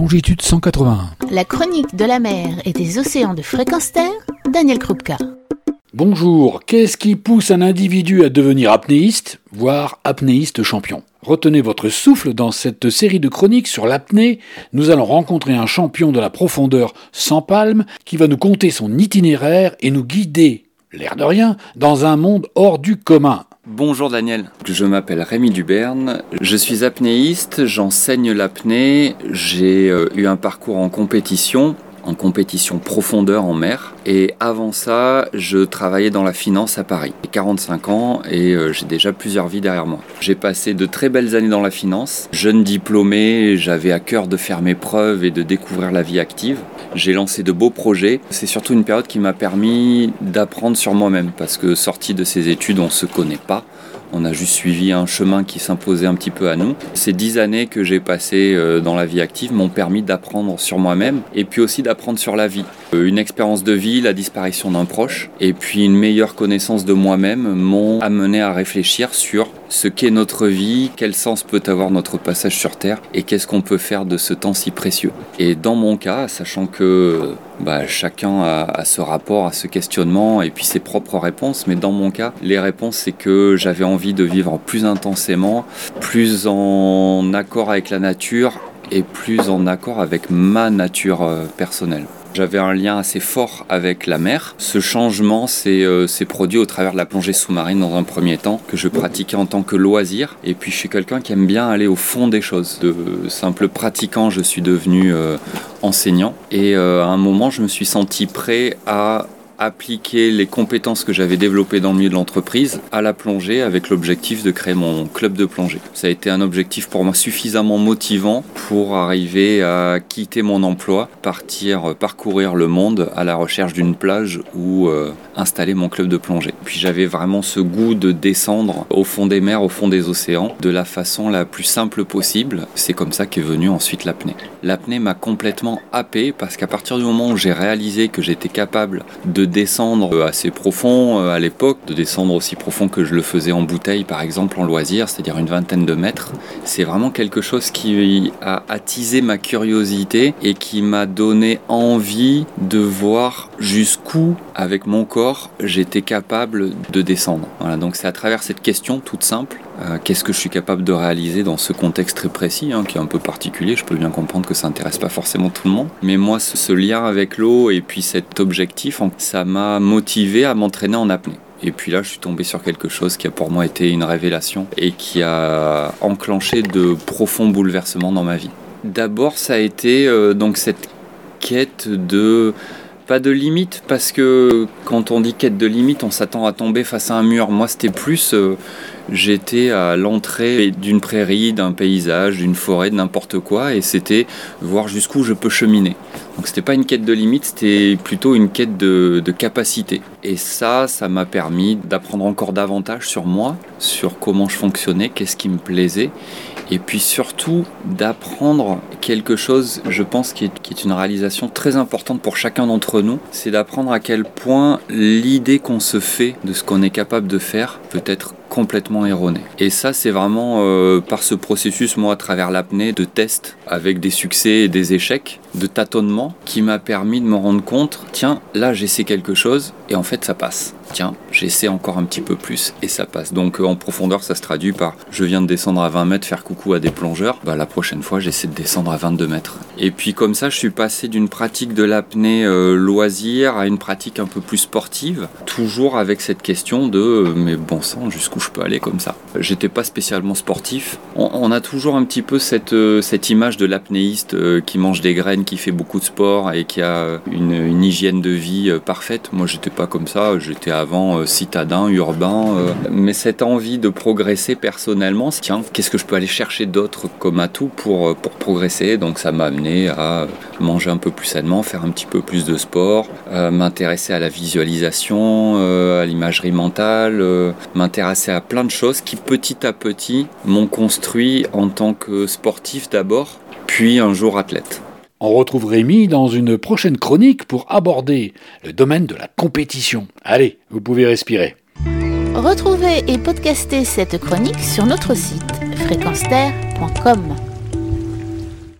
longitude 181. La chronique de la mer et des océans de fréquence terre, Daniel Krupka. Bonjour, qu'est-ce qui pousse un individu à devenir apnéiste, voire apnéiste champion? Retenez votre souffle dans cette série de chroniques sur l'apnée. Nous allons rencontrer un champion de la profondeur sans palme qui va nous conter son itinéraire et nous guider, l'air de rien, dans un monde hors du commun. Bonjour Daniel, je m'appelle Rémi Duberne, je suis apnéiste, j'enseigne l'apnée, j'ai euh, eu un parcours en compétition en compétition profondeur en mer. Et avant ça, je travaillais dans la finance à Paris. J'ai 45 ans et euh, j'ai déjà plusieurs vies derrière moi. J'ai passé de très belles années dans la finance. Jeune diplômé, j'avais à cœur de faire mes preuves et de découvrir la vie active. J'ai lancé de beaux projets. C'est surtout une période qui m'a permis d'apprendre sur moi-même parce que sorti de ces études, on ne se connaît pas. On a juste suivi un chemin qui s'imposait un petit peu à nous. Ces dix années que j'ai passées euh, dans la vie active m'ont permis d'apprendre sur moi-même et puis aussi d'apprendre sur la vie. Euh, une expérience de vie, la disparition d'un proche et puis une meilleure connaissance de moi-même m'ont amené à réfléchir sur ce qu'est notre vie, quel sens peut avoir notre passage sur Terre et qu'est-ce qu'on peut faire de ce temps si précieux. Et dans mon cas, sachant que bah, chacun a, ce rapport, à ce questionnement et puis ses propres réponses, mais dans mon cas, les réponses c'est que j'avais envie de vivre plus intensément, plus en accord avec la nature et plus en accord avec ma nature euh, personnelle. J'avais un lien assez fort avec la mer. Ce changement euh, s'est produit au travers de la plongée sous-marine dans un premier temps, que je pratiquais en tant que loisir. Et puis je suis quelqu'un qui aime bien aller au fond des choses. De simple pratiquant, je suis devenu euh, enseignant. Et euh, à un moment, je me suis senti prêt à appliquer les compétences que j'avais développées dans le milieu de l'entreprise à la plongée avec l'objectif de créer mon club de plongée. Ça a été un objectif pour moi suffisamment motivant pour arriver à quitter mon emploi, partir parcourir le monde à la recherche d'une plage où euh, installer mon club de plongée. Puis j'avais vraiment ce goût de descendre au fond des mers, au fond des océans, de la façon la plus simple possible. C'est comme ça qu'est venue ensuite l'apnée. L'apnée m'a complètement happé parce qu'à partir du moment où j'ai réalisé que j'étais capable de descendre assez profond euh, à l'époque, de descendre aussi profond que je le faisais en bouteille par exemple en loisir, c'est-à-dire une vingtaine de mètres. C'est vraiment quelque chose qui a attisé ma curiosité et qui m'a donné envie de voir jusqu'où avec mon corps j'étais capable de descendre. Donc c'est à travers cette question toute simple euh, qu'est-ce que je suis capable de réaliser dans ce contexte très précis, hein, qui est un peu particulier. Je peux bien comprendre que ça n'intéresse pas forcément tout le monde. Mais moi, ce, lien avec l'eau et puis cet objectif, ça m'a motivé à m'entraîner en apnée. Et puis là, je suis tombé sur quelque chose qui a pour moi été une révélation et qui a enclenché de profonds bouleversements dans ma vie. D'abord, ça a été euh, donc cette quête de pas de limite parce que quand on dit quête de limite, on s'attend à tomber face à un mur. Moi, c'était plus euh, j'étais à l'entrée d'une prairie, d'un paysage, d'une forêt, de n'importe quoi, et c'était voir jusqu'où je peux cheminer. Donc c'était pas une quête de limite, c'était plutôt une quête de, capacité. Et ça, ça m'a permis d'apprendre encore davantage sur moi, sur comment je fonctionnais, qu'est-ce qui me plaisait, et puis surtout d'apprendre quelque chose, je pense, qui est, une réalisation très importante pour chacun d'entre c'est d'apprendre à quel point l'idée qu'on se fait de ce qu'on est capable de faire peut être complètement erronée. Et ça, c'est vraiment euh, par ce processus, moi, à travers l'apnée, de tests avec des succès et des échecs, de tâtonnement, qui m'a permis de me rendre compte, tiens, là, j'essaie quelque chose, et en fait, ça passe tiens, j'essaie encore un petit peu plus et ça passe. Donc euh, en profondeur, ça se traduit par je viens de descendre à 20 mètres, faire coucou à des plongeurs. Bah, la prochaine fois, j'essaie de descendre à 22 mètres. Et puis comme ça, je suis passé d'une pratique de l'apnée euh, loisir à une pratique un peu plus sportive, toujours avec cette question de mais bon sang, jusqu'où je peux aller comme ça. J'étais pas spécialement sportif. On, a toujours un petit peu cette, cette image de l'apnéiste qui mange des graines, qui fait beaucoup de sport et qui a une, hygiène de vie parfaite. Moi, j'étais pas comme ça. J'étais avant euh, citadin, urbain. Euh, mais cette envie de progresser personnellement, tiens, qu'est-ce que je peux aller chercher d'autre comme atout pour, euh, pour progresser? Donc ça m'a amené à manger un peu plus sainement, faire un petit peu plus de sport, m'intéresser à la visualisation, à l'imagerie mentale, m'intéresser à plein de choses qui petit à petit m'ont construit en tant que sportif d'abord, puis un jour athlète. On retrouve Rémi dans une prochaine chronique pour aborder le domaine de la compétition. Allez, vous pouvez respirer. Retrouvez et podcastez cette chronique sur notre site fréquence